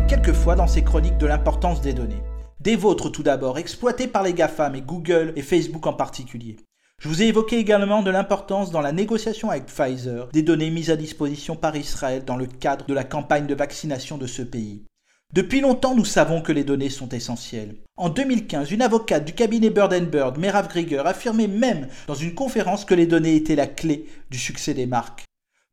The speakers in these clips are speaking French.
quelques fois dans ses chroniques de l'importance des données. Des vôtres tout d'abord, exploitées par les GAFAM et Google et Facebook en particulier. Je vous ai évoqué également de l'importance dans la négociation avec Pfizer des données mises à disposition par Israël dans le cadre de la campagne de vaccination de ce pays. Depuis longtemps, nous savons que les données sont essentielles. En 2015, une avocate du cabinet Bird Bird, Merav Grieger, affirmait même dans une conférence que les données étaient la clé du succès des marques.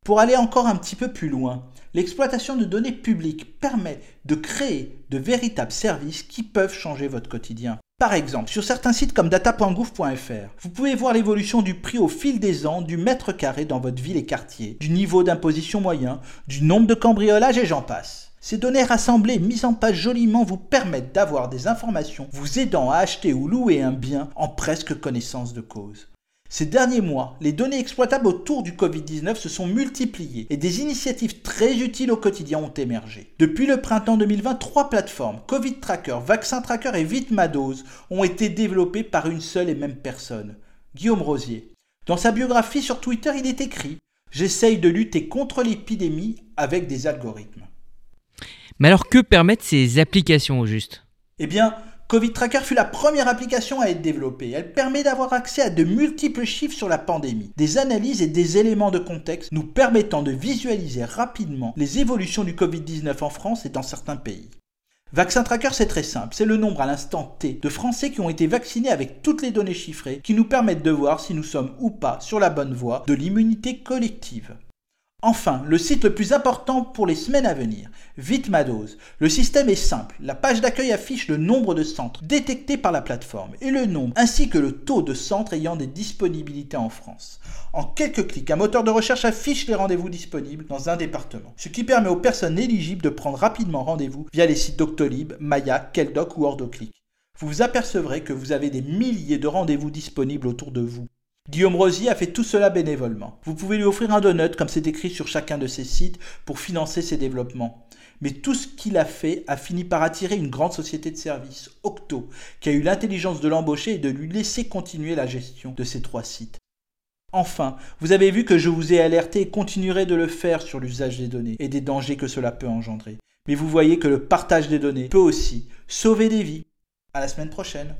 Pour aller encore un petit peu plus loin, l'exploitation de données publiques permet de créer de véritables services qui peuvent changer votre quotidien. Par exemple, sur certains sites comme data.gouv.fr, vous pouvez voir l'évolution du prix au fil des ans du mètre carré dans votre ville et quartier, du niveau d'imposition moyen, du nombre de cambriolages et j'en passe. Ces données rassemblées, mises en page joliment, vous permettent d'avoir des informations vous aidant à acheter ou louer un bien en presque connaissance de cause. Ces derniers mois, les données exploitables autour du Covid-19 se sont multipliées et des initiatives très utiles au quotidien ont émergé. Depuis le printemps 2020, trois plateformes, Covid Tracker, Vaccin Tracker et Vitmadose, ont été développées par une seule et même personne, Guillaume Rosier. Dans sa biographie sur Twitter, il est écrit J'essaye de lutter contre l'épidémie avec des algorithmes. Mais alors que permettent ces applications au juste? Eh bien, Covid Tracker fut la première application à être développée. Elle permet d'avoir accès à de multiples chiffres sur la pandémie, des analyses et des éléments de contexte nous permettant de visualiser rapidement les évolutions du Covid-19 en France et dans certains pays. Vaccin Tracker, c'est très simple, c'est le nombre à l'instant T de Français qui ont été vaccinés avec toutes les données chiffrées qui nous permettent de voir si nous sommes ou pas sur la bonne voie de l'immunité collective. Enfin, le site le plus important pour les semaines à venir, Vitmadose. Le système est simple. La page d'accueil affiche le nombre de centres détectés par la plateforme et le nombre ainsi que le taux de centres ayant des disponibilités en France. En quelques clics, un moteur de recherche affiche les rendez-vous disponibles dans un département, ce qui permet aux personnes éligibles de prendre rapidement rendez-vous via les sites Doctolib, Maya, Keldoc ou Ordoclick. Vous vous apercevrez que vous avez des milliers de rendez-vous disponibles autour de vous. Guillaume Rosier a fait tout cela bénévolement. Vous pouvez lui offrir un donut, comme c'est écrit sur chacun de ses sites, pour financer ses développements. Mais tout ce qu'il a fait a fini par attirer une grande société de services, Octo, qui a eu l'intelligence de l'embaucher et de lui laisser continuer la gestion de ces trois sites. Enfin, vous avez vu que je vous ai alerté et continuerai de le faire sur l'usage des données et des dangers que cela peut engendrer. Mais vous voyez que le partage des données peut aussi sauver des vies. À la semaine prochaine.